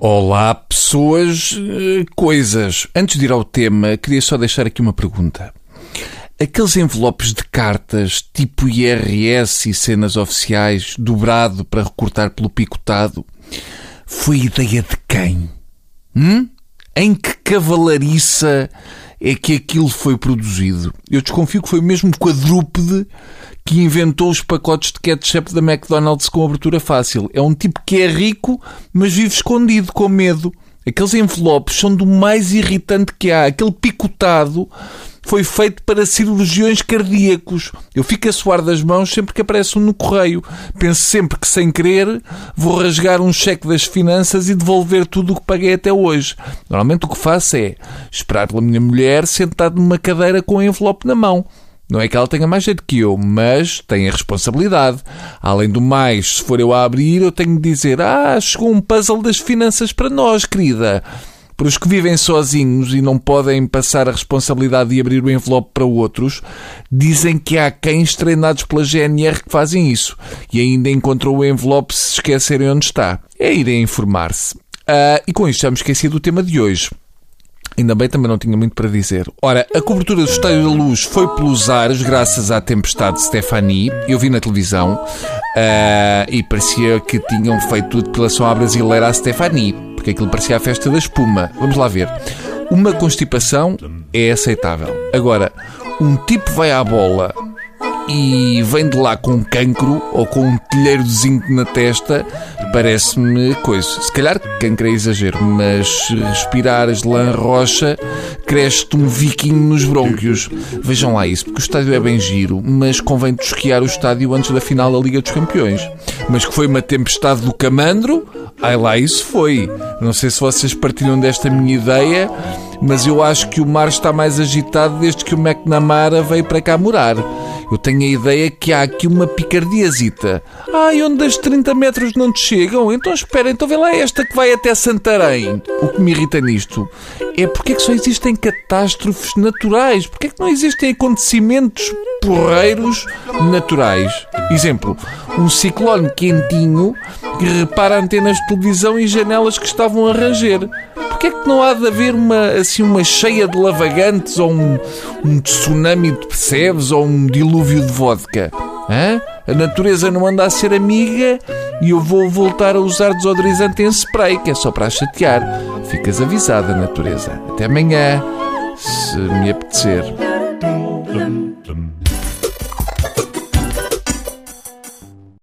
Olá, pessoas, eh, coisas. Antes de ir ao tema, queria só deixar aqui uma pergunta. Aqueles envelopes de cartas tipo IRS e cenas oficiais, dobrado para recortar pelo picotado, foi ideia de quem? Hum? Em que cavalariça é que aquilo foi produzido? Eu desconfio que foi mesmo quadrúpede que inventou os pacotes de ketchup da McDonald's com abertura fácil. É um tipo que é rico, mas vive escondido, com medo. Aqueles envelopes são do mais irritante que há. Aquele picotado foi feito para cirurgiões cardíacos. Eu fico a suar das mãos sempre que aparece um no correio. Penso sempre que, sem querer, vou rasgar um cheque das finanças e devolver tudo o que paguei até hoje. Normalmente o que faço é esperar pela minha mulher sentado numa cadeira com o envelope na mão. Não é que ela tenha mais jeito que eu, mas tem a responsabilidade. Além do mais, se for eu a abrir, eu tenho de dizer: Ah, chegou um puzzle das finanças para nós, querida. Para os que vivem sozinhos e não podem passar a responsabilidade de abrir o envelope para outros, dizem que há cães treinados pela GNR que fazem isso e ainda encontram o envelope se esquecerem onde está. É irem informar-se. Uh, e com isto já me esqueci do tema de hoje. Ainda bem, também não tinha muito para dizer. Ora, a cobertura do Estádio da Luz foi pelos ares, graças à tempestade Stephanie. Eu vi na televisão uh, e parecia que tinham feito depilação à brasileira à Stephanie, porque aquilo parecia a festa da espuma. Vamos lá ver. Uma constipação é aceitável. Agora, um tipo vai à bola e vem de lá com cancro ou com um telheiro de zinco na testa, parece-me coisa. Se calhar cancro é exagero, mas respirares lã rocha, cresce-te um viking nos brônquios. Vejam lá isso, porque o estádio é bem giro, mas convém tosquiar o estádio antes da final da Liga dos Campeões. Mas que foi uma tempestade do camandro, ai lá isso foi. Não sei se vocês partilham desta minha ideia, mas eu acho que o mar está mais agitado desde que o McNamara veio para cá morar. Eu tenho a ideia que há aqui uma picardiazita. Ai, onde as 30 metros não te chegam? Então espera, então vê lá esta que vai até Santarém. O que me irrita nisto é porque é que só existem catástrofes naturais? Porque é que não existem acontecimentos porreiros naturais? Exemplo, um ciclone quentinho que repara antenas de televisão e janelas que estavam a ranger. Porquê é que não há de haver uma, assim, uma cheia de lavagantes ou um, um tsunami de percebes ou um dilúvio de vodka? Hã? A natureza não anda a ser amiga e eu vou voltar a usar desodorizante em spray, que é só para a chatear. Ficas avisada, natureza. Até amanhã, se me apetecer.